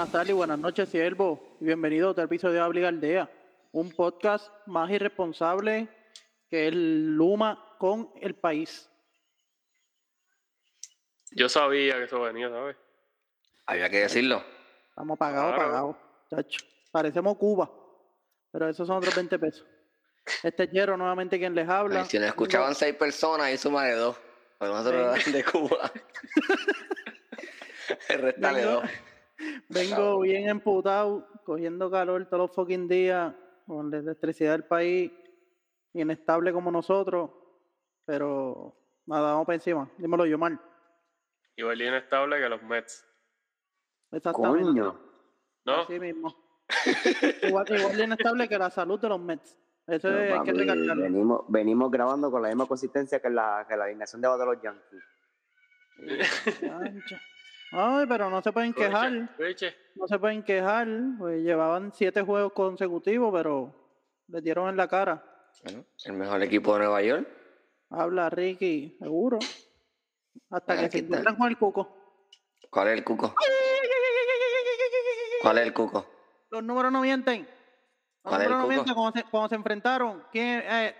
buenas tardes y buenas noches, siervo. Bienvenido a otro episodio de Habla Aldea, un podcast más irresponsable que el Luma con el país. Yo sabía que eso venía, ¿sabes? Había que decirlo. Estamos pagados, Claro. pagados. chacho. Parecemos Cuba, pero esos son otros 20 pesos. Este es nuevamente quien les habla. Ay, Si nos escuchaban seis personas, y suma de dos. Porque nosotros de Cuba. Restale Vengo, dos. Vengo bien emputado, cogiendo calor todos los fucking días, con la electricidad del país, inestable como nosotros, pero nada, vamos para encima. Dímelo yo mal. Igual inestable que los Mets. Exactamente. Coño. ¿No? Así mismo. igual, igual inestable que la salud de los Mets. Eso Pero, es, hay que recalcarlo. venimos, venimos grabando con la misma consistencia que la, que la alineación de los Yankees. Ay, pero no se pueden quejar. No se pueden quejar. Pues llevaban siete juegos consecutivos, pero les dieron en la cara. Bueno, el mejor equipo de Nueva York. Habla Ricky, seguro. Hasta Ah, que se encuentran con el cuco. ¿Cuál es el cuco? ¿Cuál es el cuco? Los números no mienten. Los ¿Cuál es el números no cuco? mienten cuando se, cuando se enfrentaron. ¿Quién? Eh,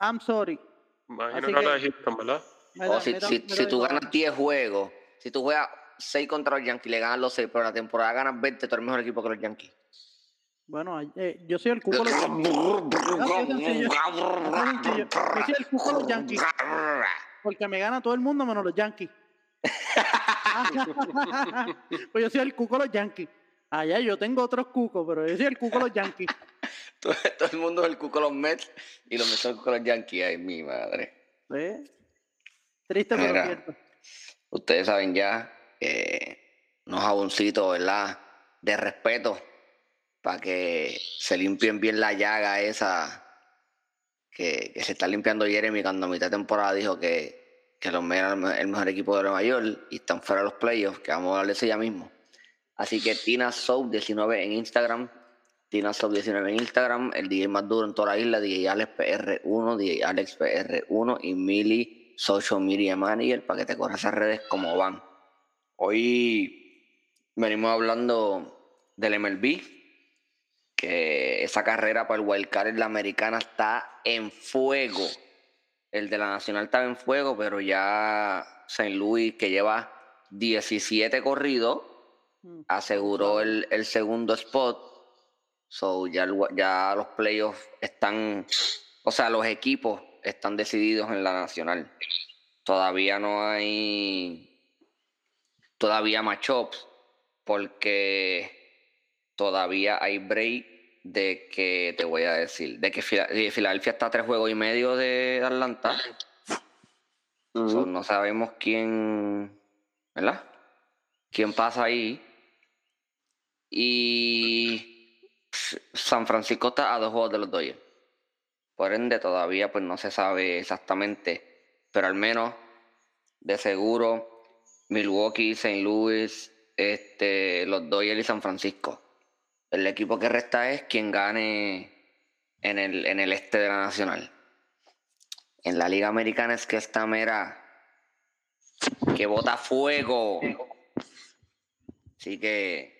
I'm sorry. imagino Así que de Houston, ¿verdad? Me O si, me da- si, me si da tú ganas 10 juegos, si tú juegas 6 contra los Yankees, le ganas los 6, pero la temporada ganas 20, tú eres mejor equipo que los Yankees. Bueno, eh, yo soy el cuco de los Yankees. Así de sencillo. Así de sencillo. Yo soy el cuco de los Yankees. Porque me gana todo el mundo menos los Yankees. pues yo soy el cuco de los Yankees. Allá yo tengo otros cucos, pero yo soy el cuco de los Yankees. todo, todo el mundo es el cuco de los Mets y los Mets son el cuco de los Yankees. Ay, mi madre. Triste, pero Mira. cierto. Ustedes saben ya, eh, unos jaboncitos, ¿verdad? De respeto, para que se limpien bien la llaga esa que, se está limpiando Jeremy cuando a mitad de temporada dijo que, que los eran el me- el mejor equipo de Nueva York y están fuera de los playoffs, que vamos a hablar de ya mismo. Así que Tina Soap 19 en Instagram, Tina Soap 19 en Instagram, el DJ más duro en toda la isla, DJ Alex PR1, DJ Alex PR1 y Mili Social Media Manager para que te corras esas redes como van. Hoy venimos hablando del MLB, que esa carrera para el wildcard en la americana está en fuego. El de la nacional estaba en fuego, pero ya St. Louis, que lleva 17 corridos, Mm. aseguró el, el segundo spot. So ya los playoffs están, o sea, los equipos están decididos en la nacional. Todavía no hay todavía matchups porque todavía hay break de que te voy a decir, de que Fila- de Filadelfia está a tres juegos y medio de Atlanta. So, no sabemos quién, ¿verdad? ¿Quién pasa ahí? Y San Francisco está a dos juegos de los Dodgers. Por ende, todavía pues no se sabe exactamente, pero al menos de seguro Milwaukee, St. Louis, este, los Dodgers y San Francisco. El equipo que resta es quien gane en el, en el este de la Nacional. En la Liga Americana es que esta mera que bota fuego. Así que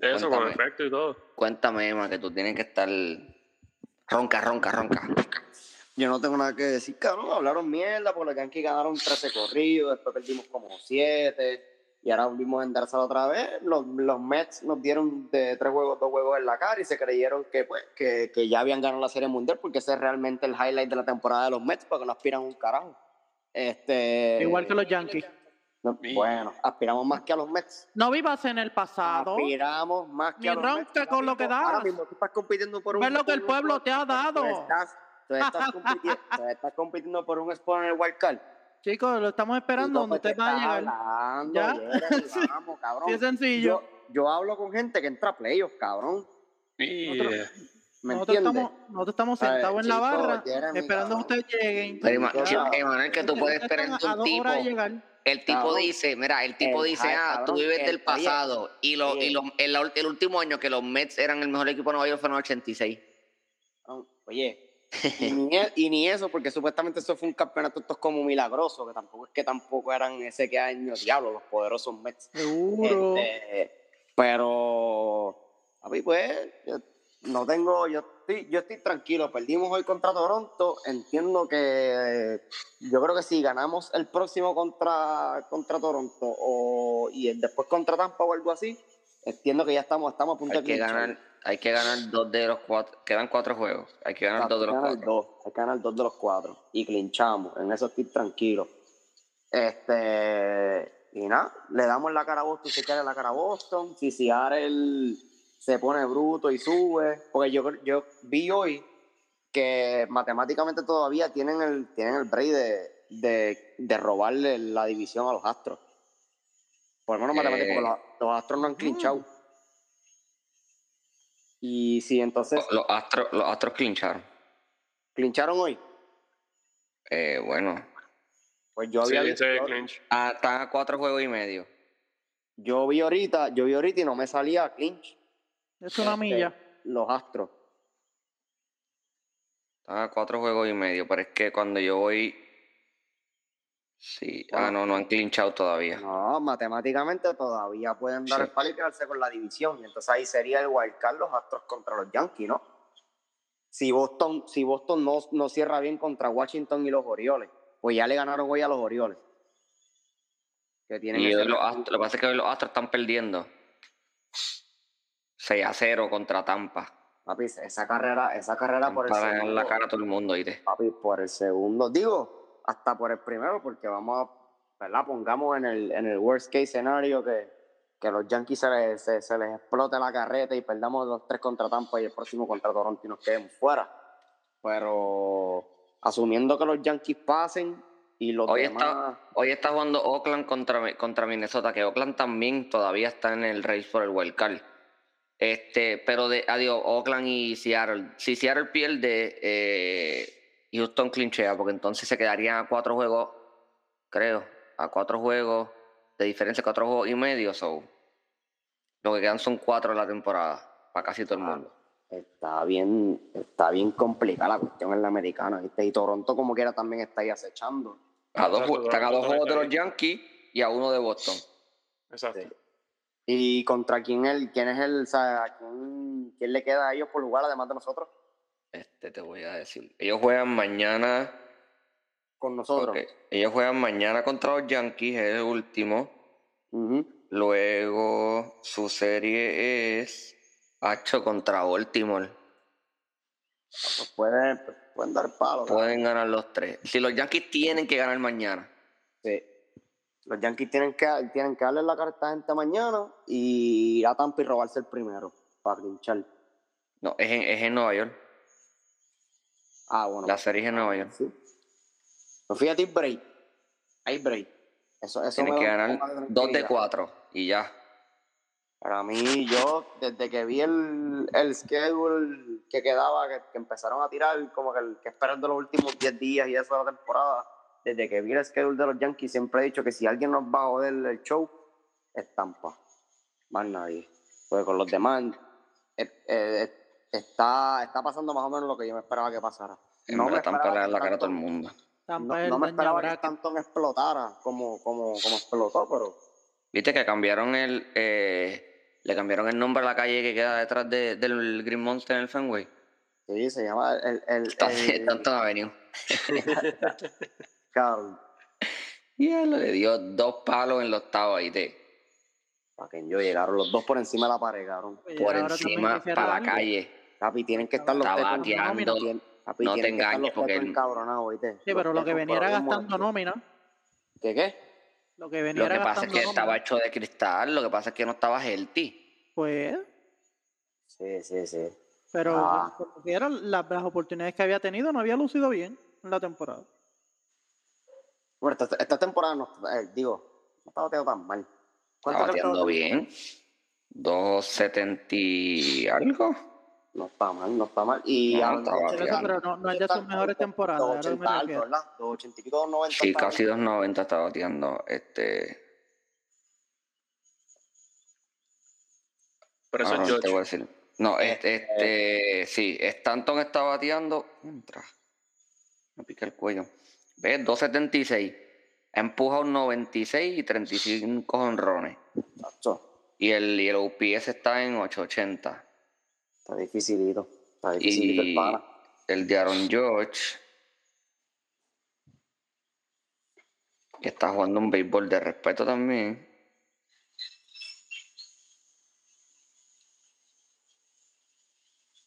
eso, con Cuéntame. efecto y todo. cuéntame, Emma, que tú tienes que estar ronca, ronca, ronca. Yo no tengo nada que decir, cabrón. Hablaron mierda porque los Yankees ganaron 13 corridos, después perdimos como 7 y ahora volvimos a enderezar otra vez. Los, los Mets nos dieron de tres juegos, dos juegos en la cara y se creyeron que, pues, que, que ya habían ganado la Serie Mundial porque ese es realmente el highlight de la temporada de los Mets porque no aspiran un carajo. Este, Igual que los Yankees. no, bueno, aspiramos más que a los Mets. No vivas en el pasado. Aspiramos más que Ni a los ronca Mets. con lo que Ahora das. mismo tú estás compitiendo por un. Ves lo que el pueblo te ha dado. Estás, tú estás compitiendo, tú estás compitiendo por un spot en el wild card. Chicos, lo estamos esperando donde usted va a llegar. Hablando, ¿Ya? Vamos, cabrón. Sí, es sencillo. Yo, yo hablo con gente que entra a playoffs, cabrón. Y Nosotros- ¿Me Nosotros entiendes? estamos, nosotros estamos A ver, sentados en la barra Jeremy, esperando que cabrón. ustedes lleguen. Pero chico, Emanuel, que tú puedes esperar a un tipo. El tipo Cabrón. dice, mira, el tipo El dice, hype, ah, tú cabrón, vives el- del oye, pasado. y lo, y lo- el, el último año que los Mets eran el mejor equipo de Nueva York fue en el 86. Cabrón, Oye, y ni, e- y ni eso, porque supuestamente eso fue un campeonato esto es como milagroso, que tampoco es que tampoco eran ese que año, diablo, los poderosos Mets. Seguro. Este, Pero, a mí, pues, yo no tengo, yo estoy, yo estoy tranquilo. Perdimos hoy contra Toronto. Entiendo que yo creo que si ganamos el próximo contra, contra Toronto o, y el después contra Tampa o algo así, entiendo que ya estamos, estamos a punto Hay de que ganar, hay que ganar dos de los cuatro. Quedan cuatro juegos. Hay que ganar Exacto, dos de los cuatro. dos, hay que ganar dos de los cuatro. Y clinchamos. En eso estoy tranquilo. Este. Y nada, le damos la cara a Boston si quiere la cara a Boston. Si Seattle se pone bruto y sube. Porque yo, yo vi hoy que matemáticamente todavía tienen el, tienen el break de, de, de robarle la división a los Astros. Por lo menos Eh. matemáticamente, porque los, los Astros no han clinchado. Y si entonces Los astros, los astros clincharon. clincharon hoy, Eh, bueno. pues yo Sí, había visto, ese clinch. Ah, están a cuatro juegos y medio. yo vi ahorita, yo vi ahorita y no me salía clinch. Es una Este, milla. Los Astros. Están a cuatro juegos y medio. Pero es que cuando yo voy. Sí. Ah, no, no han clinchado todavía. No, matemáticamente todavía pueden dar Sí. el palo y quedarse con la división. Y entonces ahí sería el wildcard los Astros contra los Yankees, ¿no? Si Boston, si Boston no, no cierra bien contra Washington y los Orioles, pues ya le ganaron hoy a los Orioles. Que tienen Y los astros, lo que pasa es que hoy los astros están perdiendo. 6 a 0 contra Tampa. Papi, esa carrera, esa carrera por el Para ganar segundo, la cara a todo el mundo, papi, por el segundo, digo, hasta por el primero, porque vamos a, ¿verdad? Pongamos en el, en el worst case escenario que, que los Yankees se les, se, se les explote la carreta y perdamos los tres contra Tampa y el próximo contra Toronto y nos quedemos fuera. Pero asumiendo que los Yankees pasen y los Hoy demás... está, hoy está jugando Oakland contra, contra Minnesota, que Oakland también todavía está en el race por el wild card. Este, pero de, adiós, Oakland y Seattle. Si Seattle pierde, eh, Houston clinchea, porque entonces se quedarían a cuatro juegos, creo, a cuatro juegos de diferencia, cuatro juegos y medio. So, lo que quedan son cuatro en la temporada, para casi todo el Ah, mundo. Está bien, está bien complicada la cuestión en la americana, ¿viste? Y Toronto como quiera también está ahí acechando. A dos, Exacto, están a dos juegos de los. Yankees y a uno de Boston. Exacto. Sí. ¿Y contra quién, el, quién es el, o sea, quién, quién le queda a ellos por jugar además de nosotros? Este te voy a decir. Ellos juegan mañana. Con nosotros. Ellos juegan mañana contra los Yankees, es el último. Luego su serie es Hacho contra Baltimore. Pues pueden, pueden dar palo. Pueden ganar los tres. Si los Yankees tienen que ganar mañana. Sí. Los Yankees tienen que, tienen que darle la carta a gente mañana y ir a Tampa y robarse el primero para pinchar. No, es en, es en Nueva York. Ah, bueno. La serie es en Nueva York. Sí. Pues fíjate, hay break. Hay break. Eso, eso Tienen me que ganar poco de dos de tranquilidad. cuatro y ya. Para mí, yo, desde que vi el, el schedule que quedaba, que, que empezaron a tirar, como que, el, que esperar de los últimos 10 días y eso de la temporada, desde que vi el schedule de los Yankees, siempre he dicho que si alguien nos va a joder el show, es Tampa. Más nadie. Porque con los demás, eh, eh, está, está pasando más o menos lo que yo me esperaba que pasara. En No me da que la cara a todo el mundo. No, me esperaba que. Stanton explotara como, como, como explotó, pero Viste que cambiaron el. eh, le cambiaron el nombre a la calle que queda detrás de- del Green Monster en el Fenway. sí, se llama el, el, Stanton Avenue. cabrón, Y él le dio dos palos en los octavo ahí de para que yo llegaron los dos por encima de la pared, cabrón. Por encima para la calle. Papi, tienen que estar los Está bateando. Papi, No te engañes, los porque ¿oíste? Sí, Los pero lo que venía era gastando nómina. ¿Qué qué? Lo que venía Lo que era pasa es que estaba hecho de cristal, lo que pasa es que no estaba healthy. Pues, Sí, sí, sí. pero Ah. como quiera, las, las oportunidades que había tenido no había lucido bien en la temporada. Bueno, esta, esta temporada no, eh, digo, no está bateando tan mal. Está ¿Cuánto que bateando bien. 270 y algo. No está mal, no está mal. Y No, a- está Pero, bateando. eso, pero no, no es de sus mejores temporadas, a lo que me 280 alto, refiero. ¿verdad? 280 y pico, 290. Sí, casi bien. 290 está bateando. Este. Pero eso es no te voy a George. decir. No, Eh, este, este, sí, Stanton está bateando. Contra. Me pica el cuello. ¿Ves? 276. Ha empujado 96 y 35 honrones. Y el, y el OPS está en 880. Está dificilito. Está dificilito el pana. el de Aaron George que está jugando un béisbol de respeto también.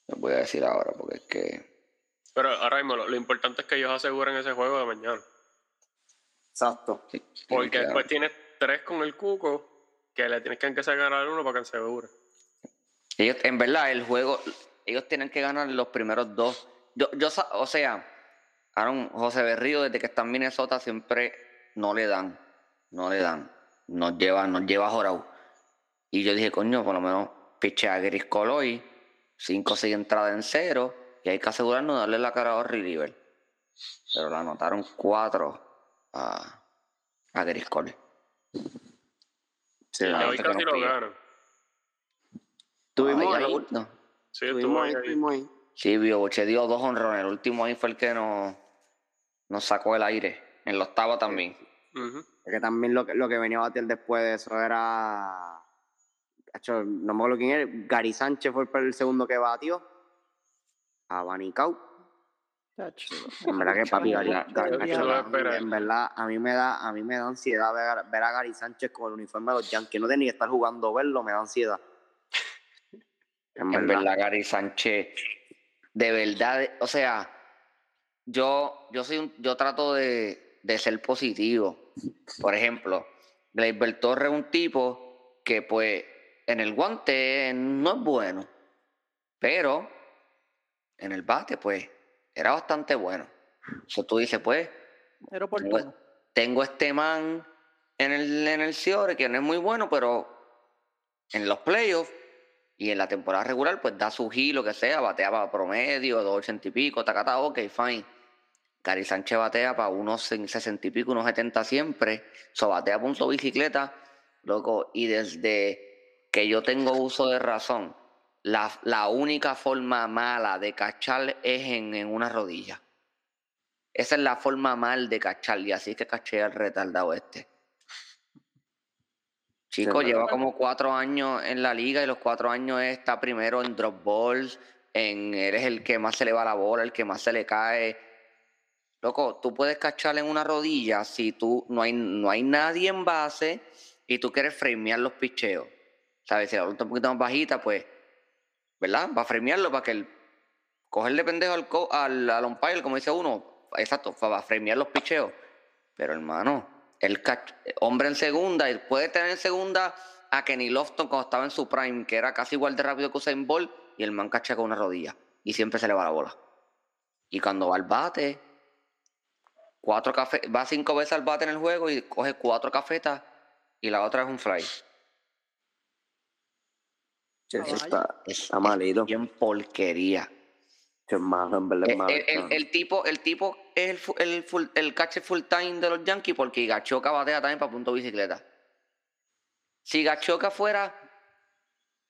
Les voy a decir ahora porque es que Pero ahora mismo lo, lo importante es que ellos aseguren ese juego de mañana. Exacto. sí, Porque que después tienes tres con el cuco que le tienes que empezar a ganar uno para que se asegure. Ellos, en verdad, el juego, ellos tienen que ganar los primeros dos. Yo, yo, o sea, Aaron José Berrío, desde que está en Minnesota, siempre no le dan, no le dan, nos lleva, nos lleva jorado. Y yo dije, coño, por lo menos piche a Gris Coloy, cinco o seis entradas en cero, y hay que asegurarnos de darle la cara a Orri River. Pero la anotaron cuatro a, a Gris Coloy. Sí, casi lo ganan. Tuvimos Ah, ahí. último. Sí, Estuvimos estuvo ahí, ahí, ahí. estuvimos ahí. Sí, Bioche dio dos honrones. El último ahí fue el que nos, nos sacó el aire. En la octava también. Ujú. Es que también lo que, lo que venía a batir después de eso era. Acho, no me acuerdo quién era. Gary Sánchez fue el, segundo que batió. Abanicao. En verdad que papi, Gary, en verdad, a mí me da, a mí me da ansiedad ver, ver a Gary Sánchez con el uniforme de los Yankees. No ni que estar jugando, verlo me da ansiedad. En En verdad. verdad, Gary Sánchez. De verdad, o sea, yo, yo soy un- yo trato de, de ser positivo. Por ejemplo, Gleyber Torres es un tipo que pues en el guante no es bueno. Pero en el bate, pues, era bastante bueno. Eso tú dices, pues, Era oportuno. tengo este man en el, en el Ciore que no es muy bueno, pero en los playoffs y en la temporada regular, pues da su giro, lo que sea, batea para promedio, 280 y pico, tacata, ok, fine. Gary Sánchez batea para unos 60 y pico, unos 70 siempre, so batea punto bicicleta, loco, y desde que yo tengo uso de razón, la, la única forma mala de cachar es en, en una rodilla. Esa es la forma mal de cachar, y así es que caché al retardado este. Chico, Sí, lleva como cuatro años en la liga y los cuatro años está primero en drop balls, en eres el que más se le va la bola, el que más se le cae. Loco, tú puedes cachar en una rodilla si tú no hay, no hay nadie en base y tú quieres framear los picheos. ¿Sabes? Si la bola está un poquito más bajita, pues, ¿verdad? Va a framearlo para que el cogerle pendejo al, co- al, al umpire, como dice uno, exacto, para framear los picheos. Pero hermano, el cach- hombre en segunda, y puede tener en segunda a Kenny Lofton cuando estaba en su prime, que era casi igual de rápido que Usain Bolt, y el man cacha con una rodilla. Y siempre se le va la bola. Y cuando va al bate, cuatro café, va cinco veces al bate en el juego y coge cuatro cafetas y la otra es un fly. Eso está, Es, está malito. es bien porquería. El, malo. el- tipo, el tipo es el, el, full, el catcher full time de los Yankees porque Gachoca batea también para punto bicicleta. Si Gachoca fuera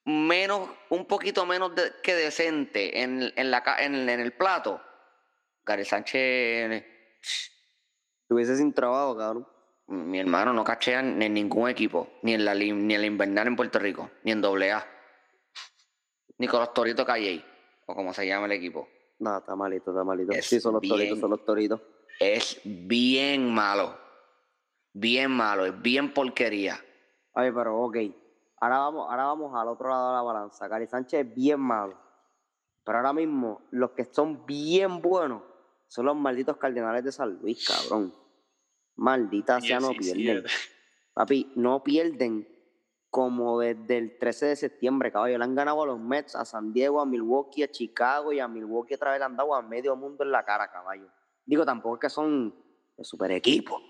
menos, un poquito menos de- que decente en, en, la, en, en el plato, Gary Sánchez, Estuviese sin trabajo, cabrón. mi hermano, no cachea en ningún equipo, ni en la, ni en la invernal en Puerto Rico, ni en AA, ni con los Toritos Calle, o como se llama el equipo. No, está malito, está malito. Es sí, son los bien. toritos, son los toritos. es bien malo. Bien malo, es bien porquería. Oye, pero ok. Ahora vamos, ahora vamos al otro lado de la balanza. Gary Sánchez es bien malo. Pero ahora mismo, los que son bien buenos son los malditos cardenales de San Luis, cabrón. Maldita sea, no pierden. 17. Papi, no pierden como desde el 13 de septiembre, caballo. Le han ganado a los Mets, a San Diego, a Milwaukee, a Chicago y a Milwaukee otra vez le han dado a medio mundo en la cara, caballo. Digo, tampoco es que son de super equipo.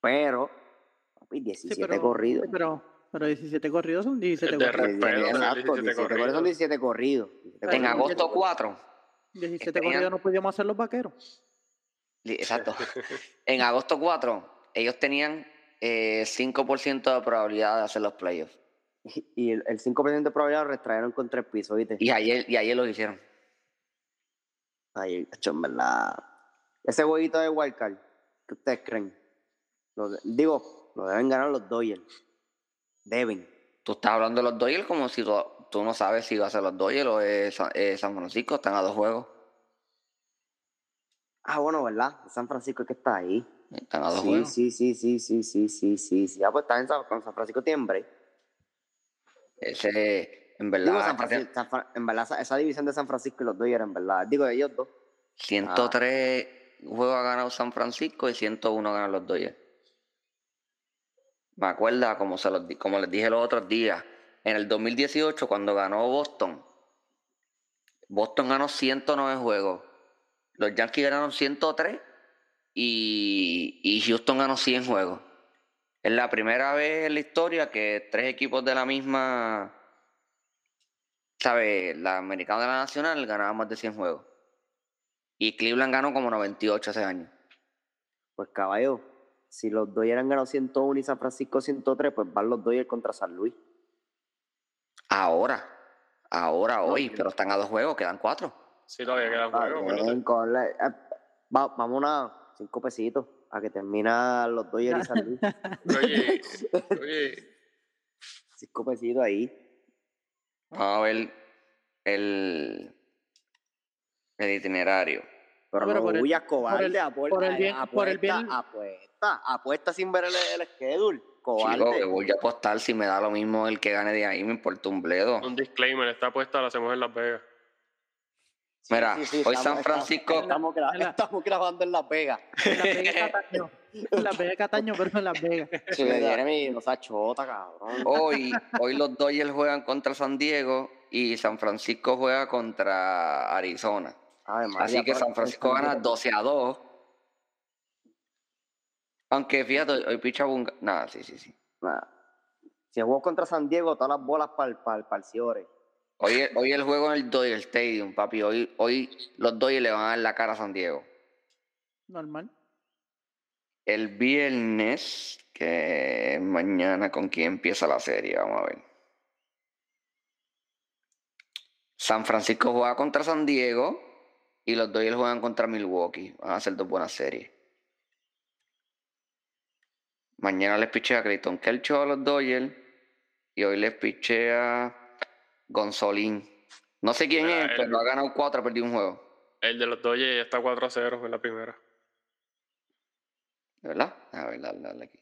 Pero, papi, Sí, 17 pero- corridos. sí, pero, pero 17 corridos son 17 Es de corridos. respeto, tener Exacto, 17 17 corridos son corridos. 17 corridos. 17 Pero En corridos. agosto 4, 17 tenían- corridos no podíamos hacer los vaqueros. exacto. en agosto 4, ellos tenían eh, 5% de probabilidad de hacer los playoffs. Y el, el 5% de probabilidad lo retrayeron contra el piso, ¿viste? Y ayer, y ayer los hicieron. Ay, hecho, en verdad. Ese huevito de Wildcard, ¿qué ustedes creen? Lo de- digo, lo deben ganar los Dodgers. Deben. ¿Tú estás hablando de los Dodgers como si tú, tú no sabes si va a ser los Dodgers o es Sa- San Francisco. Están a dos juegos. Ah, bueno, ¿verdad? San Francisco es que está ahí. Están a dos Sí, juegos. sí, sí, sí, sí, sí, sí, sí, sí. Ah, pues está en San, con San Francisco tiene break. Ese, en verdad, Digo, San Francisco, San en verdad, esa, esa división de San Francisco y los Dodgers, en verdad. Digo, ellos dos. 103 juegos ha ganado San Francisco y 101 ganan los Dodgers. Me acuerda, como, se los, como les dije los otros días, en el 2018 cuando ganó Boston, Boston ganó 109 juegos, los Yankees ganaron 103 y, y Houston ganó 100 juegos. Es la primera vez en la historia que tres equipos de la misma, ¿sabes? La americana de la nacional ganaban más de 100 juegos. Y Cleveland ganó como 98 ese año. Pues caballo, si los Dodgers han ganado 101 y San Francisco 103, pues van los Dodgers contra San Luis. Ahora, ahora, hoy, No, pero están a dos juegos, quedan cuatro. Sí, todavía quedan Ah, juegos. bien. Eh, va- vamos a cinco pesitos a que termina los Dodgers y San Luis. Oye, oye, cinco pesitos ahí. Vamos a ver el, el itinerario. Pero, pero no por el- huyas, por cobarde. el- apuesta, por el bien- apuesta, por el bien- apuesta, apuesta sin ver el, el schedule. Cobarde. Chico, que voy a apostar si me da lo mismo el que gane de ahí, me importa un bledo. un disclaimer, esta apuesta la hacemos en Las Vegas. Mira, sí, sí, hoy estamos- San Francisco- Estamos, grabando en Las Vegas. En Las Vegas Cataño. En Las Vegas Cataño, pero en Las Vegas. Sí, Jeremy, no seas chota, cabrón. Hoy, hoy los Dodgers juegan contra San Diego y San Francisco juega contra Arizona. María, Así que San Francisco gana 12 a 2. Aunque fíjate, hoy picha Bunga. Nada, sí, sí, sí. Nah. Si juego contra San Diego, todas las bolas para el Ciore. Hoy, hoy el juego en el Dodger Stadium, papi. Hoy, hoy los Dodgers le van a dar la cara a San Diego. Normal. El viernes, que mañana con quién empieza la serie, vamos a ver. San Francisco juega contra San Diego y los Dodgers juegan contra Milwaukee. Van a ser dos buenas series. Mañana les pichea Clayton Kershaw a los Dodgers y hoy les pichea Gonzolín. No sé quién Mira, es, el- pero ha ganado cuatro, ha perdido un juego. El de los Dodgers ya está 4 a 0 en la primera. ¿De verdad? A ver, dale, dale aquí.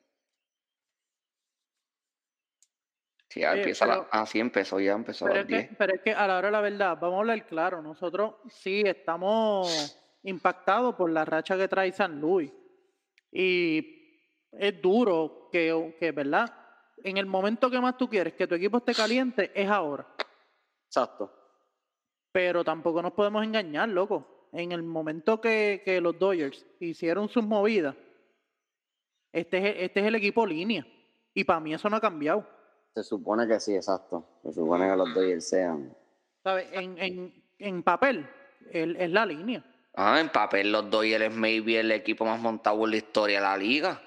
Sí, ya empieza la... Ah, sí, empezó, ya empezó a Pero las es, que, 10. pero es que a la hora de la verdad, vamos a hablar claro, nosotros sí estamos impactados por la racha que trae San Luis. Y es duro que, que, ¿verdad? En el momento que más tú quieres que tu equipo esté caliente, es ahora. Exacto. Pero tampoco nos podemos engañar, loco. En el momento que, que los Dodgers hicieron sus movidas, este es, este es el equipo línea. Y para mí eso no ha cambiado. Se supone que sí, exacto. Se supone que los Dodgers sean. ¿Sabes? En, en, en papel, él es la línea. Ah, en papel los Dodgers es maybe el equipo más montado en la historia de la liga.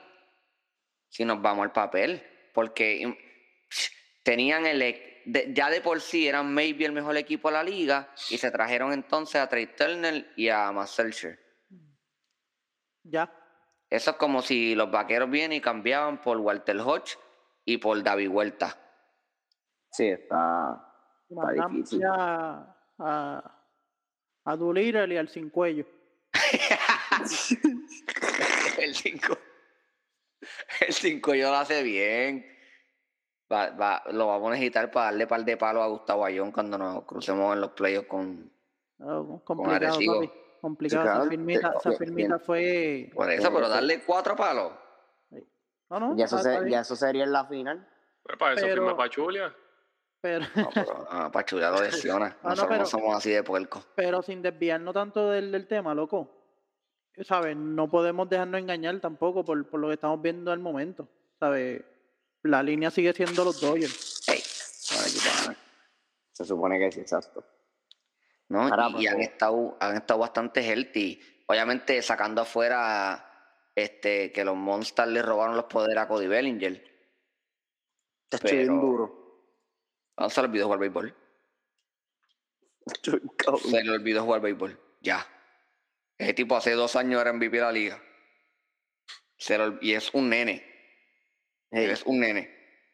Si nos vamos al papel. Porque tenían el... de- ya de por sí eran maybe el mejor equipo de la liga y se trajeron entonces a Trey Turner y a Max Scherzer. Ya. Eso es como si los vaqueros vienen y cambiaban por Walter Hodge y por David Huerta. Sí, está. Está difícil. a, a Doolittle y al sin cuello. el 5. El 5 yo lo hace bien. Va- va- lo vamos a necesitar para darle par de palos a Gustavo Ayón cuando nos crucemos en los playoffs con. Oh, complicado, Arecibo. papi. Complicado. Sí, esa claro, firmita, te- esa te- firmita fue. Por eso, pero darle cuatro palos. No, no. Ya eso, se- ya eso sería en la final. Pues para eso Pero- firma Pachulia. Pero, No, pero no, Pachulia lo lesiona. no, Nosotros no pero- somos así de puerco. pero sin desviarnos tanto del, del tema, loco. ¿Sabes? No podemos dejarnos engañar tampoco por, por lo que estamos viendo al momento. ¿Sabes? La línea sigue siendo los Dodgers. Se supone que sí, exacto. ¿no? Ahora, y, pues, y han eh. estado, han estado bastante healthy. Obviamente sacando afuera este, que los Monsters le robaron los poderes a Cody Bellinger. Te estoy bien Pero- duro. No se le olvidó jugar béisbol. Se le olvidó jugar béisbol. Ya. Ese tipo hace dos años era MVP de la liga. Se le ol- y es un nene. Hey, Es un nene.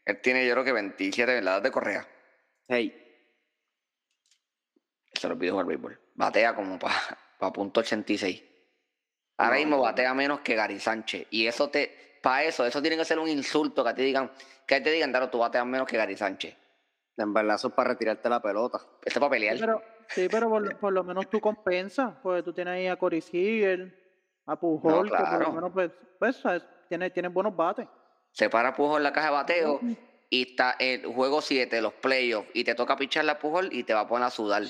Él tiene, yo creo que 27 en la edad de Correa. Hey, Se lo olvidó jugar béisbol. Batea como para pa punto 86. Ahora No, mismo batea menos que Gary Sánchez. Y eso te, para eso, eso tiene que ser un insulto que te digan, que te digan, Daro, tú bateas menos que Gary Sánchez. en verdad eso es para retirarte la pelota. Esto es para pelear. Sí, pero, sí, pero por, lo- por lo menos tú compensas, porque tú tienes ahí a Corey Seager, a Pujol, que por lo menos pues, pues sabes, tiene, tiene buenos bates. Se para Pujol en la caja de bateo y está el juego 7, los playoffs, y te toca picharle a Pujol y te va a poner a sudar.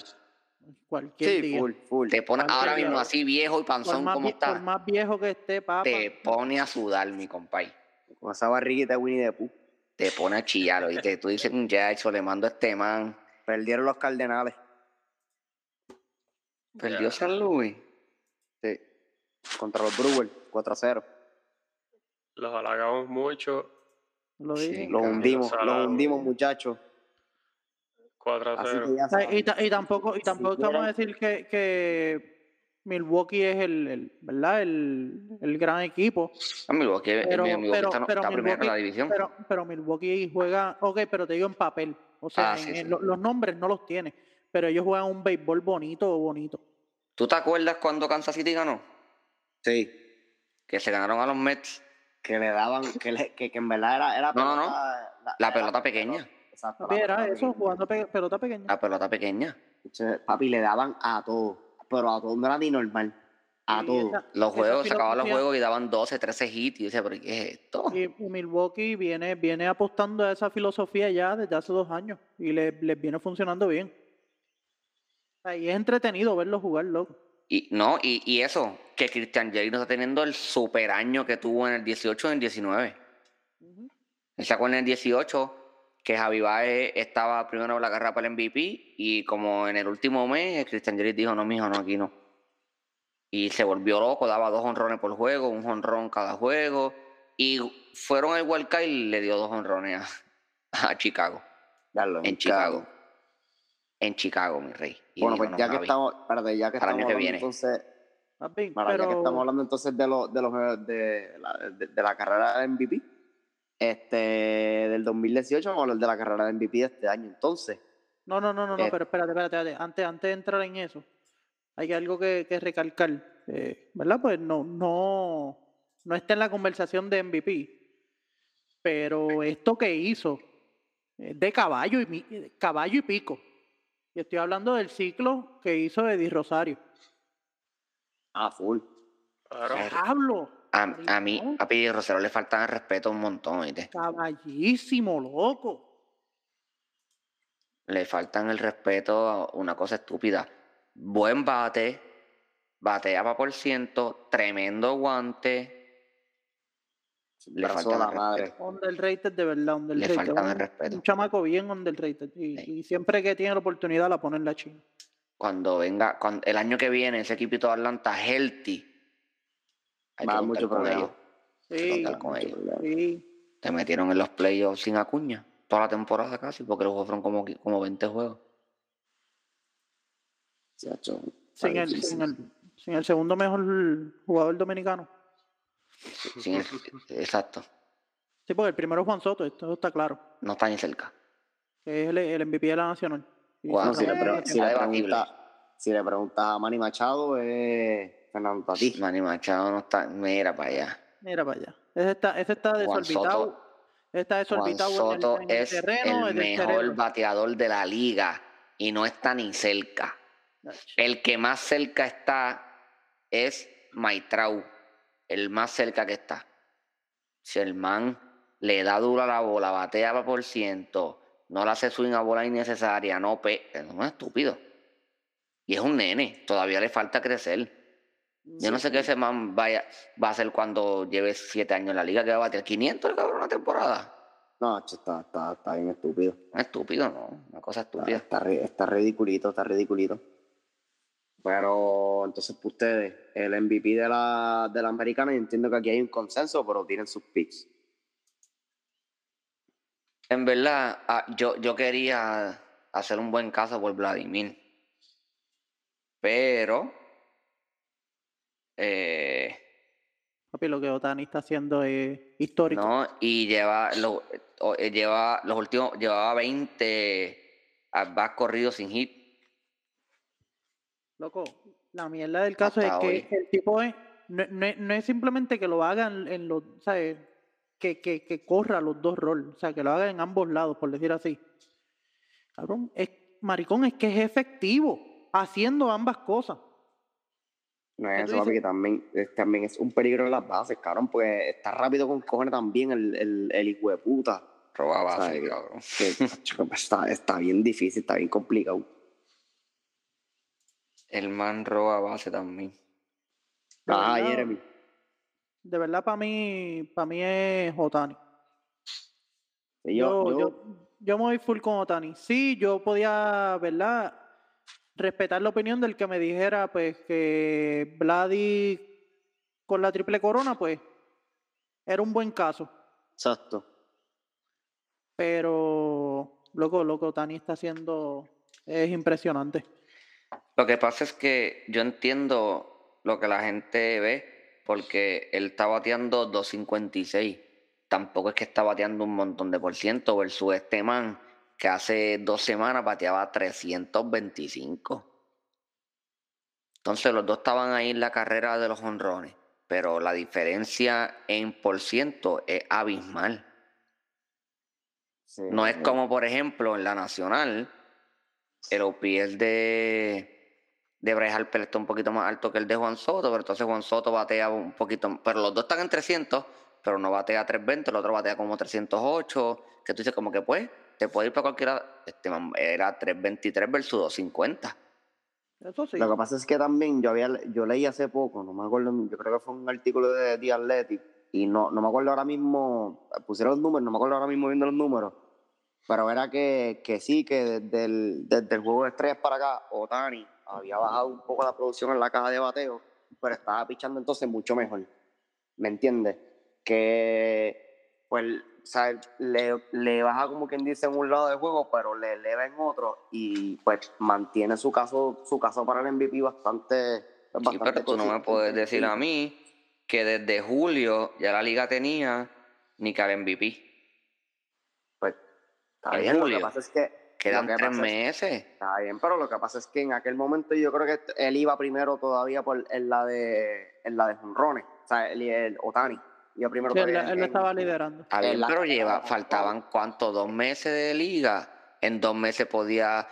Cualquier Sí, día. full, full. Te pone ahora día. mismo así viejo y Por panzón más, como vie- por está. más viejo que esté, papá. Te pone a sudar, mi compay. Con esa barriguita de Winnie the Pooh. Te pone a chillar. Y te, tú dices, ya, eso le mando a este man. Perdieron los Cardenales. Perdió San Luis. Sí. Contra los Brewers, 4 a 0. Los halagamos mucho. Lo Sí. Los Camilo hundimos, los hundimos, muchachos. 4 a Así 0. que ya O sea, y, tampoco, y Si tampoco estamos a decir que, que Milwaukee es el, el- ¿verdad? El, el gran equipo. A Milwaukee, eh, Pero, mi- Milwaukee pero, está, pero está primero en la Milwaukee- división. pero, pero Milwaukee juega, ok, pero te digo en papel. O sea, Ah, en- sí, en sí. lo- los nombres no los tiene. Pero ellos juegan un béisbol bonito, bonito. ¿Tú te acuerdas cuando Kansas City ganó? Sí. Que se ganaron a los Mets. Que le daban, que, le- que, que en verdad era, era No, no, no. pelota- La era pelota pequeña. Exacto. Era pelota eso, pequeña. jugando pe- pelota pequeña. La pelota pequeña. Papi, le daban a todo. Pero a todo no era ni normal. A Y todo. esa- Los juegos, se acababan los juegos y daban 12, 13 hits. Y yo decía, ¿pero qué es esto? Y, Milwaukee viene, viene apostando a esa filosofía ya desde hace dos años y le- les viene funcionando bien. Y es entretenido verlo jugar, loco. Y no, y, y eso, que Christian Jerry no está teniendo el super año que tuvo en el 18 y en el 19. Él sacó en el 18 que Javi Baez estaba primero en la carrera para el MVP y como en el último mes, Christian Jerry dijo, no, mijo, no, aquí no. Y se volvió loco, daba dos honrones por juego, un honrón cada juego. Y fueron al World Cup y le dio dos honrones a, a Chicago, en Chicago. En Chicago, mi rey. Y Bueno, pues "No, ya que Javi". estamos, espérate, ya que Para el estamos año que hablando viene. entonces, Papi, bueno, ya que pero estamos hablando entonces de los de los de la, de, de la carrera de MVP, este del 2018 vamos a hablar de la carrera de MVP de este año. Entonces, no, no, no, no, no, Eh. pero espérate, espérate, espérate. Antes, antes de entrar en eso, hay algo que, que recalcar, eh, ¿verdad? Pues no, no, no está en la conversación de MVP, pero esto que hizo es de caballo y mi- caballo y pico. Y estoy hablando del ciclo que hizo Eddie Rosario. a full. Claro. Hablo. A, a mí, a Pidi Rosero le faltan el respeto un montón, ¿oíste? Caballísimo, loco. Le faltan el respeto a una cosa estúpida. Buen bate, bateaba por ciento, tremendo guante. Le faltan la el madre. respeto. Underrated de verdad, underrated. faltan el respeto. Un chamaco bien underrated. Y, Sí. y siempre que tiene la oportunidad la pone en la china. Cuando venga, cuando, el año que viene, ese equipito de Atlanta healthy. Hay Va que mucho con problema. ellos. Hay que Sí, contar con ellos. sí. Te metieron en los playoffs sin acuña. Toda la temporada casi, porque los juegos fueron como, como 20 juegos. Sin está el, difícil. sin, el, sin el segundo mejor jugador dominicano. Sin el- exacto. Sí, porque el primero es Juan Soto, esto está claro. No está ni cerca. Es el, el MVP de la Nacional. Si, le pre- si le pregunta, si le pregunta a Manny Machado, es Fernando Tatís. Manny Machado no está. Mira para allá. Mira para allá. Ese está, ese está desorbitado. Soto- Juan en Soto el, en el es terreno. el el mejor bateador de la liga y no está ni cerca. El que más cerca está es Maitrau, el más cerca que está. Si el man le da duro a la bola, batea por ciento, no le hace swing a bola innecesaria, no pe... Es un estúpido. Y es un nene, todavía le falta crecer. Yo no sé qué ese man vaya, va a hacer cuando lleve siete años en la liga, que va a batear 500 el cabrón una temporada. No, está, está, está bien estúpido. Estúpido, ¿no? Una cosa estúpida. está, está ridiculito, está ridiculito. Pero entonces, para ustedes, el MVP de la, de la americana, yo entiendo que aquí hay un consenso, pero tienen sus picks. En verdad, ah, yo, yo quería hacer un buen caso por Vladimir. Pero. eh, Papi, lo que Otani está haciendo es histórico. No, y lleva, lo, eh, lleva los últimos, llevaba 20 at corridos sin hit. Loco, la mierda del caso es que el tipo es, no, no es- no es simplemente que lo hagan en los, ¿sabes? Que, que, que corra los dos roles, o sea, que lo haga en ambos lados, por decir así. Cabrón, es, maricón, es que es efectivo haciendo ambas cosas. No ¿Qué es eso, papi, que también, es, también es un peligro en las bases, cabrón, pues está rápido con cojones también el, el, el hijo de puta. Roba O base, sea, que- cabrón. que, está, está bien difícil, está bien complicado. El man roba base también. De Ah, verdad, Jeremy. De verdad, para mí, para mí es Otani. Sí, Yo, yo, yo, yo- yo me voy full con Otani. Sí, yo podía, ¿verdad? Respetar la opinión del que me dijera, pues, que Vladi con la triple corona, pues, era un buen caso. exacto. Pero, loco, loco, Otani está haciendo, es impresionante. Lo que pasa es que yo entiendo lo que la gente ve, porque él está bateando 256. Tampoco es que está bateando un montón de por ciento, versus este man que hace dos semanas bateaba 325. Entonces los dos estaban ahí en la carrera de los honrones, pero la diferencia en por ciento es abismal. Sí, No es como, por ejemplo, en la nacional, el OPS de, de Bryce Harper está un poquito más alto que el de Juan Soto, pero entonces Juan Soto batea un poquito, pero los dos están en 300, pero no batea 320, el otro batea como 308, que tú dices como que pues, te puede ir para cualquiera, este man era 323 versus 250. Eso sí. Lo que pasa es que también yo había yo leí hace poco, no me acuerdo, yo creo que fue un artículo de The Athletic, y no, no me acuerdo ahora mismo, pusieron los números, no me acuerdo ahora mismo viendo los números, pero era que, que sí, que desde el, desde el juego de estrellas para acá, Otani había bajado un poco la producción en la caja de bateo, pero estaba pichando entonces mucho mejor. ¿Me entiendes? Que, pues, o sea, le, le baja como quien dice en un lado del juego, pero le eleva en otro y pues mantiene su caso, su caso para el MVP bastante. pues, Sí, bastante pero tú no me puedes decir a mí que desde julio ya la liga tenía ni que al MVP. Está en bien, lo que pasa es que. Quedan que tres es- meses. Está bien, pero lo que pasa es que en aquel momento yo creo que él iba primero todavía por, en la de en la de jonrones. O sea, el, el Otani iba primero Sí, él, él en- estaba liderando. Bien, la pero lleva, faltaban cuánto, dos meses de liga. En dos meses podía,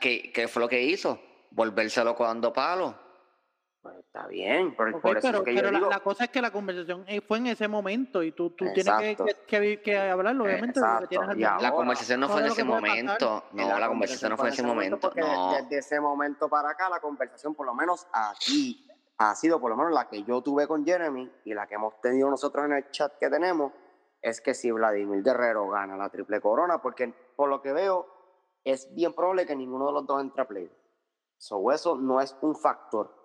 ¿qué, qué fue lo que hizo? Volverse loco dando palos. Pues está bien, pero Ok, por eso pero es que pero yo la, digo. la cosa es que la conversación eh, fue en ese momento y tú, tú tienes que, que, hablarlo, obviamente, que tienes y momento. La conversación no fue en ese momento. en No, la conversación no fue en ese momento. No. Desde ese momento para acá, la conversación, por lo menos aquí, ha sido por lo menos la que yo tuve con Jeremy y la que hemos tenido nosotros en el chat que tenemos, es que si Vladimir Guerrero gana la triple corona, porque por lo que veo, es bien probable que ninguno de los dos entre a play. So, eso no es un factor.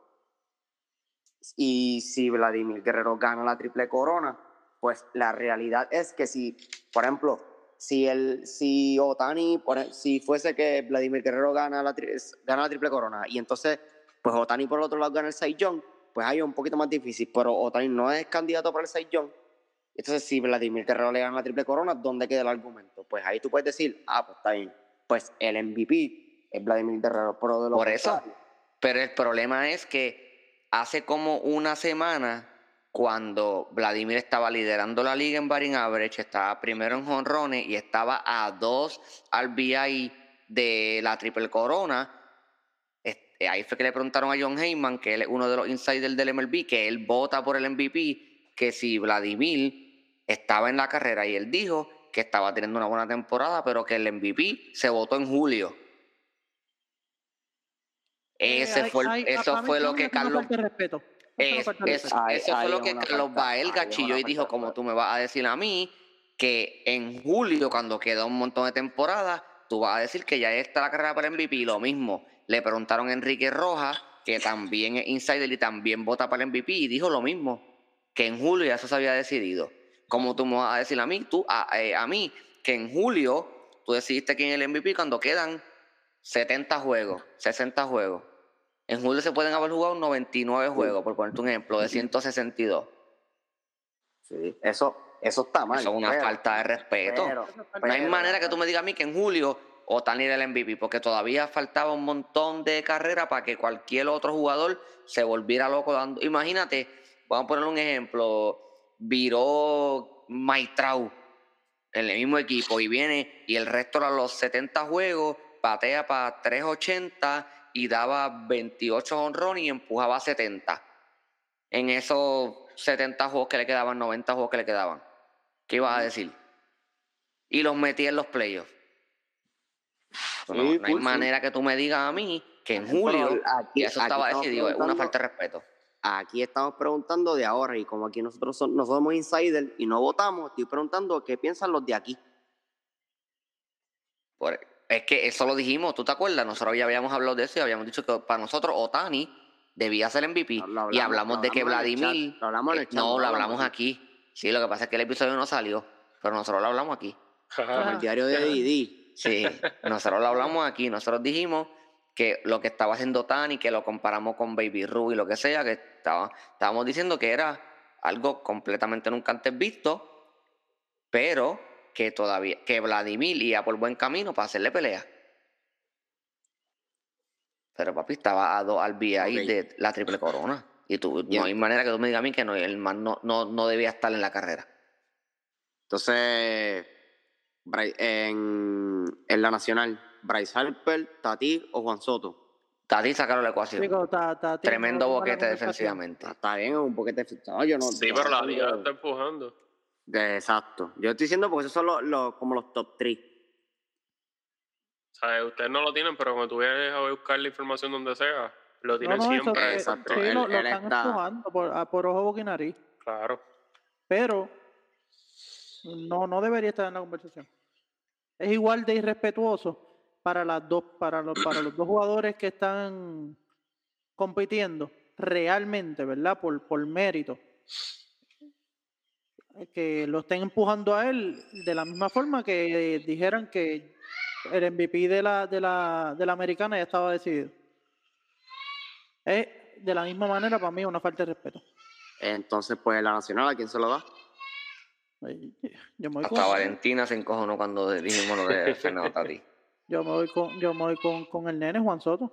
Y si Vladimir Guerrero gana la triple corona, pues la realidad es que si, por ejemplo, si el si Otani, si fuese que Vladimir Guerrero gana la, tri- gana la triple corona y entonces pues Otani por el otro lado gana el Young, pues ahí es un poquito más difícil, pero Otani no es candidato para el Young. Entonces si Vladimir Guerrero le gana la triple corona, ¿dónde queda el argumento? Pues ahí tú puedes decir, ah, pues está bien, pues el MVP es Vladimir Guerrero, pero de lo Por eso. Pero el problema es que hace como una semana, cuando Vladimir estaba liderando la liga en batting average, estaba primero en jonrones y estaba a dos RBI de la triple corona, este, ahí fue que le preguntaron a John Heyman, que él es uno de los insiders del MLB, que él vota por el MVP, que si Vladimir estaba en la carrera y él dijo que estaba teniendo una buena temporada, pero que el MVP se votó en julio. Ese hay- fue, hay- eso fue lo que Carlos respeto. Eso es es- eso fue lo que Carlos Bael gachilló y dijo, como tú me vas a decir a mí, que en julio, cuando queda un montón de temporadas, tú vas a decir que ya está la carrera para el MVP. Lo mismo, le preguntaron a Enrique Rojas, que también es insider y también vota para el MVP, y dijo lo mismo, que en julio ya eso se había decidido. Como tú me vas a decir a mí, tú, a, eh, a mí, que en julio tú decidiste quién es el MVP cuando quedan 70 juegos, 60 juegos. En julio se pueden haber jugado 99 juegos, por ponerte un ejemplo, de 162. Sí, eso, eso está mal. Eso es una pero- falta de respeto. pero- no hay manera que tú me digas a mí que en julio Otani era el MVP, porque todavía faltaba un montón de carrera para que cualquier otro jugador se volviera loco dando. Imagínate, vamos a poner un ejemplo, viró Maitrau en el mismo equipo y viene y el resto a los 70 juegos patea para 380 y daba 28 honrones y empujaba 70. En esos 70 juegos que le quedaban, 90 juegos que le quedaban. ¿Qué ibas a decir? Y los metí en los playoffs. No, Sí, no hay manera que tú me digas a mí que en Pero julio aquí- eso estaba decidido, es una falta de respeto. Aquí estamos preguntando de ahora y como aquí nosotros, son- nosotros somos insiders y no votamos, estoy preguntando qué piensan los de aquí. Por- es que eso lo dijimos, ¿tú te acuerdas? Nosotros ya habíamos hablado de eso y habíamos dicho que para nosotros Otani debía ser MVP. Hablamos- y hablamos de que hablamos Vladimir. chat, lo hablamos en el eh, chat, no, no lo hablamos hablamos aquí. Sí, lo que pasa es que el episodio no salió, pero nosotros lo hablamos aquí. Como el diario de Didi. Sí, nosotros lo hablamos aquí. Nosotros dijimos que lo que estaba haciendo Tani, que lo comparamos con Baby Ru y lo que sea, que estaba, estábamos diciendo que era algo completamente nunca antes visto, pero que todavía, que Vladimir iba por buen camino para hacerle pelea. Pero papi estaba a dos al BI Ok. de la triple corona. Y tú, Bien. no hay manera que tú me digas a mí que no, el man no, no, no debía estar en la carrera. Entonces, en, en la nacional, Bryce Harper, Tati o Juan Soto. Tati sacaron la ecuación. Ta- ta- Tremendo boquete defensivamente. Ah, Está bien, es un poquito de... No, yo no, Sí, pero la liga está empujando. De- Exacto. Yo estoy diciendo porque esos son los, los- como los top 3. O sea, ustedes no lo tienen, pero cuando tú vienes a buscar la información donde sea, lo tienen no, siempre. eh, Exacto, sí, él- lo, están está- empujando por, a- por ojo, boca y nariz. Claro. Pero no, no debería estar en la conversación. Es igual de irrespetuoso para las dos, para los, para los dos jugadores que están compitiendo realmente, ¿verdad? Por, por mérito. Que lo estén empujando a él de la misma forma que dijeran que el MVP de la, de la, de la americana ya estaba decidido. Es de la misma manera para mí una falta de respeto. Entonces, pues la nacional, ¿a quién se lo da? Yo me voy Hasta con, Valentina se encojonó cuando dijimos lo de Fernando Tati. yo me voy con, yo me voy con, con el nene Juan Soto.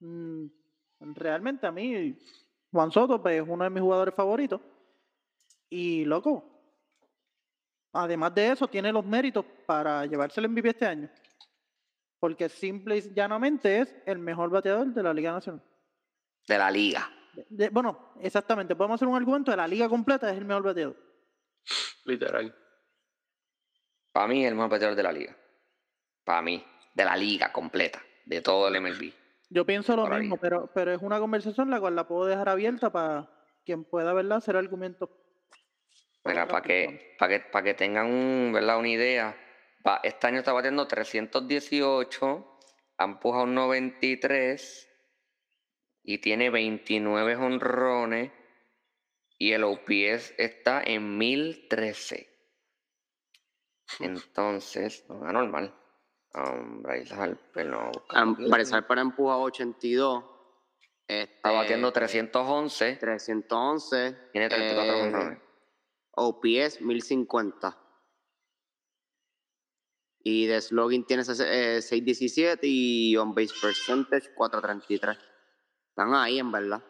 Mm, realmente a mí, Juan Soto pues, es uno de mis jugadores favoritos. Y loco, además de eso, tiene los méritos para llevarse el MVP este año. Porque simple y llanamente es el mejor bateador de la Liga Nacional. De la liga. De- de- bueno, exactamente, podemos hacer un argumento de la liga completa, es el mejor bateador. Literal. Para mí, el mejor bateador de la liga. Para mí, de la liga completa. De todo el MLB. Yo pienso lo mismo, pero, pero es una conversación la cual la puedo dejar abierta para quien pueda, ¿verdad?, hacer argumentos. Mira, otras para que, para que, para que tengan un, ¿verdad? una idea. pa- este año está batiendo 318, ha empujado un 93 y tiene 29 honrones y el OPS está en 1013. Entonces, no es normal. Um, Bryce Harper, no, buscamos Bryce. Harper ha empujado 82. Este, Está batiendo 311, 311. tiene 34 eh, honrones. OPS 1050. Y de slogan tiene ese- eh, 617 y on base percentage 433. Están ahí en verdad.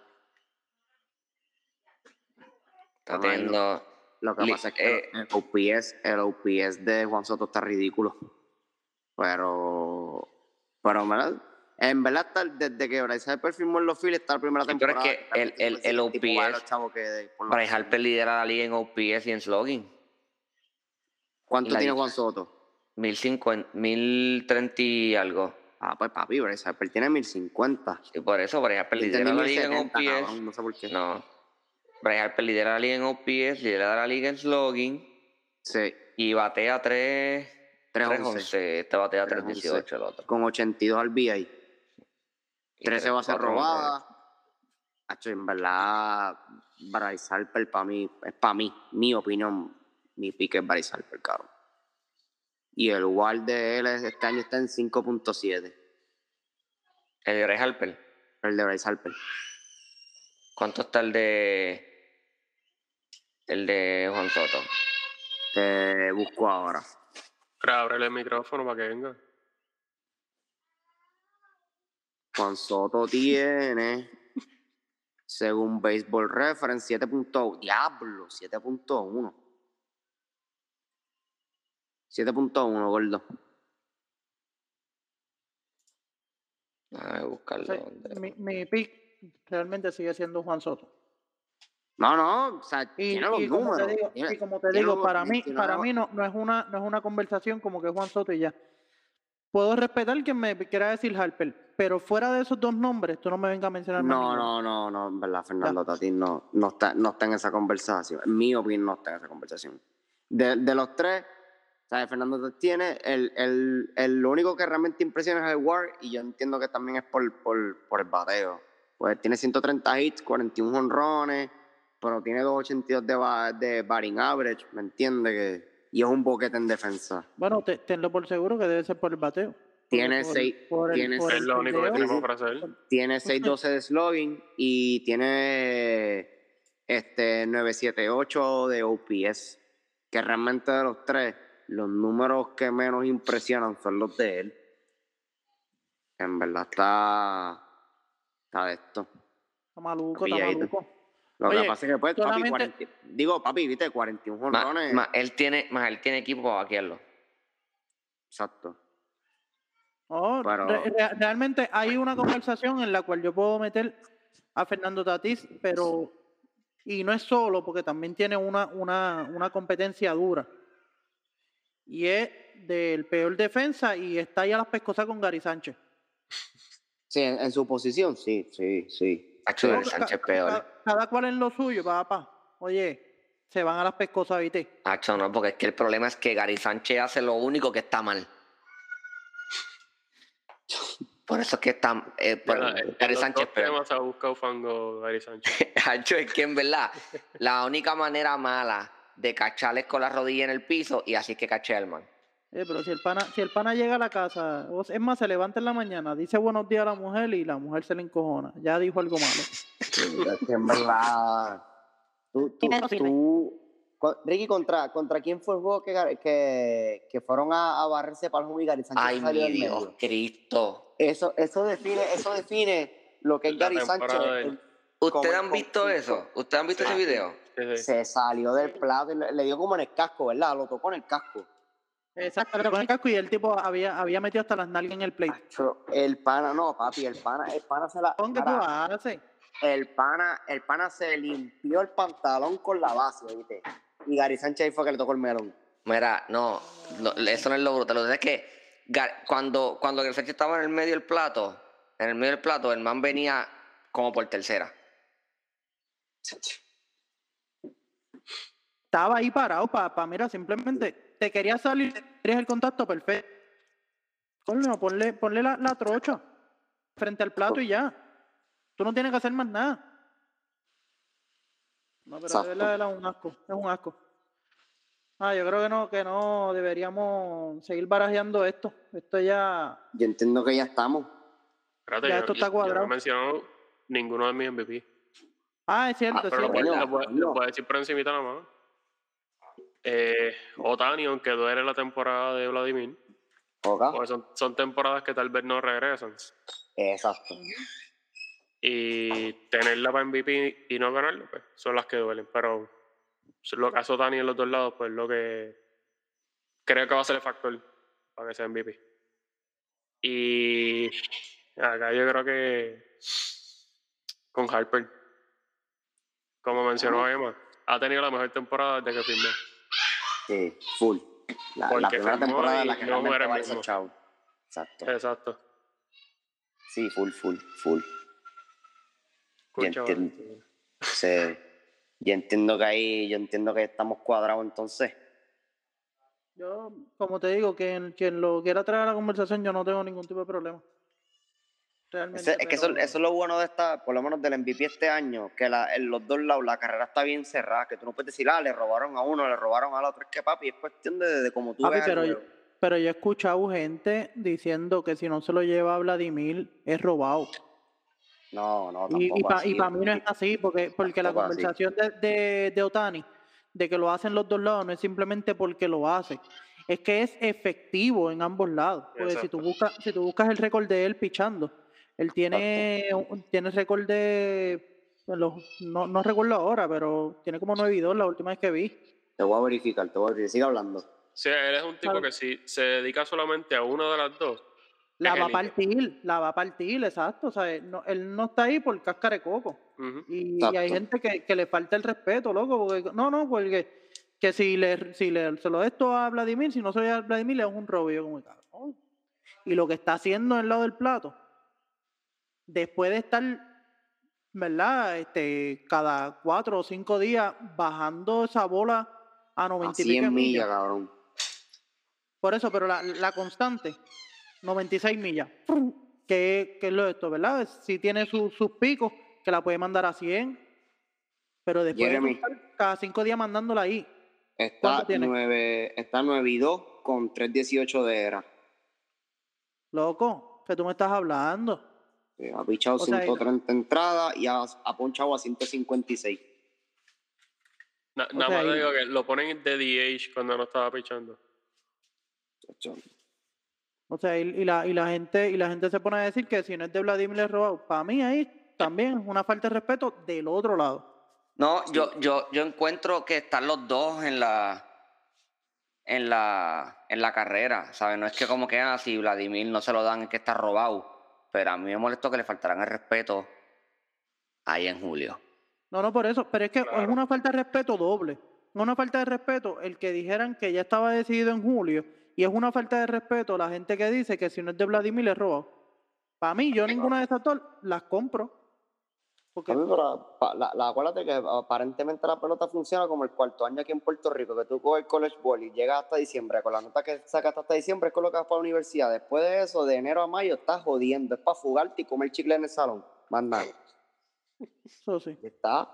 Está teniendo... Lo que pasa es que eh, el OPS, el OPS de Juan Soto está ridículo. Pero, pero verdad, en verdad está- desde que Bryce Harper firmó en los Phillies está la primera Sí, pero es temporada. que el- el- el OPS que Bryce Harper lidera la liga en OPS y en slugging. ¿Cuánto tiene Juan Soto? 1050, 1030 y algo. Ah, pues papi, Bryce Harper tiene 1050. Y por eso Bryce Harper lidera la liga en 1070, OPS. cabrón, no sé por qué. No. Bryce Harper lidera la liga en OPS, lidera la liga en slugging Sí, y batea 3... 311. 311. Este batea 311. 318 el otro. Con 82 al BI. Y 13 tres- bases robadas. Hacho, en verdad, Bryce Harper para mí, es para mí, mi opinión, mi pique es Bryce Harper, cabrón. Y el WAR de él es- este año está en 5.7, El de Bryce Harper. el de Bryce Harper. ¿Cuánto está el de El de Juan Soto. Te busco ahora. Pero ábrele el micrófono para que venga. Juan Soto tiene, según Baseball Reference, 7.1. Diablo, 7.1. 7.1, gordo. Déjame buscarlo. Sí, ¿dónde? mi, mi pick realmente sigue siendo Juan Soto. No, no, o sea, Y, tiene los y como te digo, tiene- y como te digo, los para mí, para mí no, no es una, no es una conversación como que Juan Soto y ya. Puedo respetar que me quiera decir Harper, pero fuera de esos dos nombres, tú no me vengas a mencionar No, no, no, no, en verdad, Fernando Tatis no, no, está, no está en esa conversación. En mi opinión, no está en esa conversación. De, de los tres, ¿sabes? Fernando Tatis tiene, el, el, el, lo único que realmente impresiona es el WAR, y yo entiendo que también es por, por, por el bateo. Pues tiene 130 hits, 41 honrones, pero tiene 282 de, de batting average, ¿me entiendes? Que, y es un boquete en defensa. Bueno, te- tenlo por seguro que debe ser por el bateo. Tiene por- seis- por el- tiene por Es lo único que tenemos para hacer. Tiene 612 de slugging y tiene este 978 de OPS. Que realmente de los tres, los números que menos impresionan son los de él. En verdad está. Está de esto. Está maluco, está maluco. Lo Oye, que pasa es que, pues, papi, solamente- 40 digo, papi, viste, 41 Más, jonrones. más él tiene, más él tiene equipo para vaquearlo. Exacto. No, Pero- re- re- realmente hay una conversación en la cual yo puedo meter a Fernando Tatís, pero y no es solo porque también tiene una, una, una competencia dura. Y es del peor defensa y está ahí a las pescosas con Gary Sánchez. Sí, en, en su posición, sí, sí, sí. Hacho. Gary Sánchez peor. Cada, cada cual en lo suyo, papá. Oye, se van a las pescosas, ¿viste? Hacho, no, porque es que el problema es que Gary Sánchez hace lo único que está mal. Por eso es que está. eh, por- en- en Gary Sánchez peor. ha buscado fango Gary Sánchez. Hacho, es que en verdad, la única manera mala de cacharles con la rodilla en el piso y así es que caché al man. Eh, pero si el pana, si el pana llega a la casa, es más, se levanta en la mañana, dice buenos días a la mujer y la mujer se le encojona. Ya dijo algo malo. Es que en verdad. Tú, tú, tú- con- Ricky, ¿contra, ¿contra quién fue el juego que, que, que fueron a, a barrerse para el juego y Gary Sánchez Ay, salió mi Dios, medio? Cristo. Eso, eso, define, eso define lo que es La Gary Sánchez. el- ¿Ustedes han visto eso? ¿Ustedes han visto ese video? Sí, sí. Se salió del plato y le, le dio como en el casco, ¿verdad? Lo tocó en el casco. Exacto, pero con el casco y el tipo había, había metido hasta las nalgas en el plate. Acho, El pana, no, papi, el pana, el pana se la. ¿Con qué tú haces? el pana, el pana se limpió el pantalón con la base, ¿viste? Y Gary Sánchez ahí fue que le tocó el melón. Mira, no, lo- eso no es lo brutal. Lo que es que cuando, cuando Gary Sánchez estaba en el medio del plato, en el medio del plato, el man venía como por tercera. Estaba ahí parado para, mira, simplemente te quería salir, querías el contacto perfecto. Coño, ponle, ponle la, la trocha frente al plato y ya. Tú no tienes que hacer más nada. No, pero Exacto. de verdad era un asco, es un asco. Ah, yo creo que no, que no deberíamos seguir barajeando esto. Esto ya. Yo entiendo que ya estamos. Espérate, Ya yo- esto está yo- yo cuadrado. no he mencionado ninguno de mis MVP. Ah, es cierto, Ah, es Pero cierto. les voy, a decir por encimita nada más. Eh, Otani, aunque duele la temporada de Vladimir, ¿Ok? porque son, son temporadas que tal vez no regresan. Exacto. Y tenerla para MVP y no ganarlo, pues son las que duelen. Pero lo que hace Otani en los dos lados, pues lo que creo que va a ser el factor para que sea MVP. Y acá yo creo que con Harper, como mencionó Emma, ha tenido la mejor temporada desde que firmó. Sí, full. La, la Porque primera temporada en la que no realmente muere vale. Exacto. Exacto. Sí, full, full, full. Yo entiendo. Sí. Yo entiendo que ahí, yo entiendo que estamos cuadrados entonces. Yo, como te digo, quien, quien lo quiera traer a la conversación, yo no tengo ningún tipo de problema. Realmente. Ese- es que eso, pero- eso es lo bueno de esta, por lo menos del MVP este año, que la, en los dos lados la carrera está bien cerrada, que tú no puedes decir, ah, le robaron a uno, le robaron al otro. Es que papi, es cuestión de, de cómo tú Papi, veas el pero, yo, pero yo he escuchado gente diciendo que si no se lo lleva a Vladimir es robado. No, no, Y, tampoco para así, mí no es así, porque, porque la conversación de, de, de Otani de que lo hacen los dos lados no es simplemente porque lo hace, es que es efectivo en ambos lados. Porque si tú buscas, si tú buscas el récord de él pichando, él tiene, tiene récord de los, no, no recuerdo ahora, pero tiene como 9 y 2 la última vez que vi. Te voy a verificar, te voy a verificar. Sigue hablando. Sí, él es un tipo que si se dedica solamente a una de las dos. La va a partir, la va a partir, exacto. O sea, él no, él no está ahí por cáscara de coco. y, hay gente que, que, le falta el respeto, loco. Porque, no, no, porque que si, le, si le, se lo esto a Vladimir, si no se lo a Vladimir, le es un robo. como, Y lo que está haciendo en el lado del plato, después de estar, ¿verdad? Este, cada cuatro o cinco días bajando esa bola a 90 millas, cabrón. Por eso, pero la, la constante, 96 millas. ¿Qué, es lo de esto, verdad? Si tiene sus picos, que la puede mandar a 100. Pero después de cada cinco días mandándola ahí. Está 9, está 9 y 2 con 3.18 de era. Loco, que tú me estás hablando. Ha pichado 130 entradas y ha, ha ponchado a 156. nada más digo que lo ponen de DH cuando no estaba pichando. O sea, y, la, y, la gente, y la gente se pone a decir que si no es de Vladimir es robado. Para mí ahí también es una falta de respeto del otro lado. No, yo, yo, yo encuentro que están los dos en la en la en la carrera, ¿sabes? No es que como que ah, si Vladimir no se lo dan es que está robado, pero a mí me molestó que le faltaran el respeto ahí en julio. No, no por eso, pero es que es una falta de respeto doble. Una falta de respeto el que dijeran que ya estaba decidido en julio y es una falta de respeto la gente que dice que si no es de Vladimir es robado. Para mí, yo ninguna de esas dos las compro. Porque... la, la, acuérdate que aparentemente la pelota funciona como el cuarto año aquí en Puerto Rico, que tú coges el college ball y llegas hasta diciembre, con la nota que sacas hasta diciembre es con lo que vas para la universidad. Después de eso, de enero a mayo, estás jodiendo, es para fugarte y comer chicle en el salón, más nada. Eso sí. Ya está.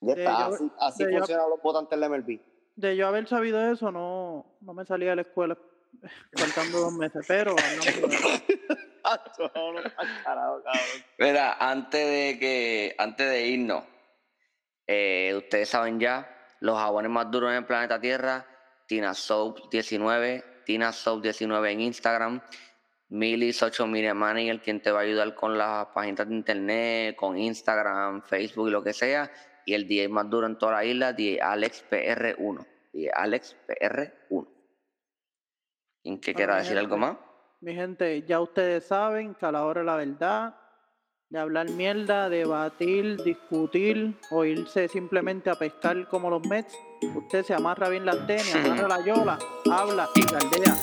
Ya está, así, así funcionan los votantes del MLB. De yo haber sabido eso, no, no me salía de la escuela faltando dos meses, pero... Mira, antes de que, antes de irnos, eh, ustedes saben ya, los jabones más duros en el planeta Tierra, Tina Soap 19, Tina Soap 19 en Instagram, Milis 8 Money, el quien te va a ayudar con las páginas de internet, con Instagram, Facebook y lo que sea, y el DJ más duro en toda la isla, DJ Alex PR1, DJ Alex PR1. ¿Quién que quiera decir algo más? Mi gente, ya ustedes saben que a la hora de la verdad, de hablar mierda, debatir, discutir o irse simplemente a pescar como los Mets, usted se amarra bien la tenis, amarra la yola, habla y caldea.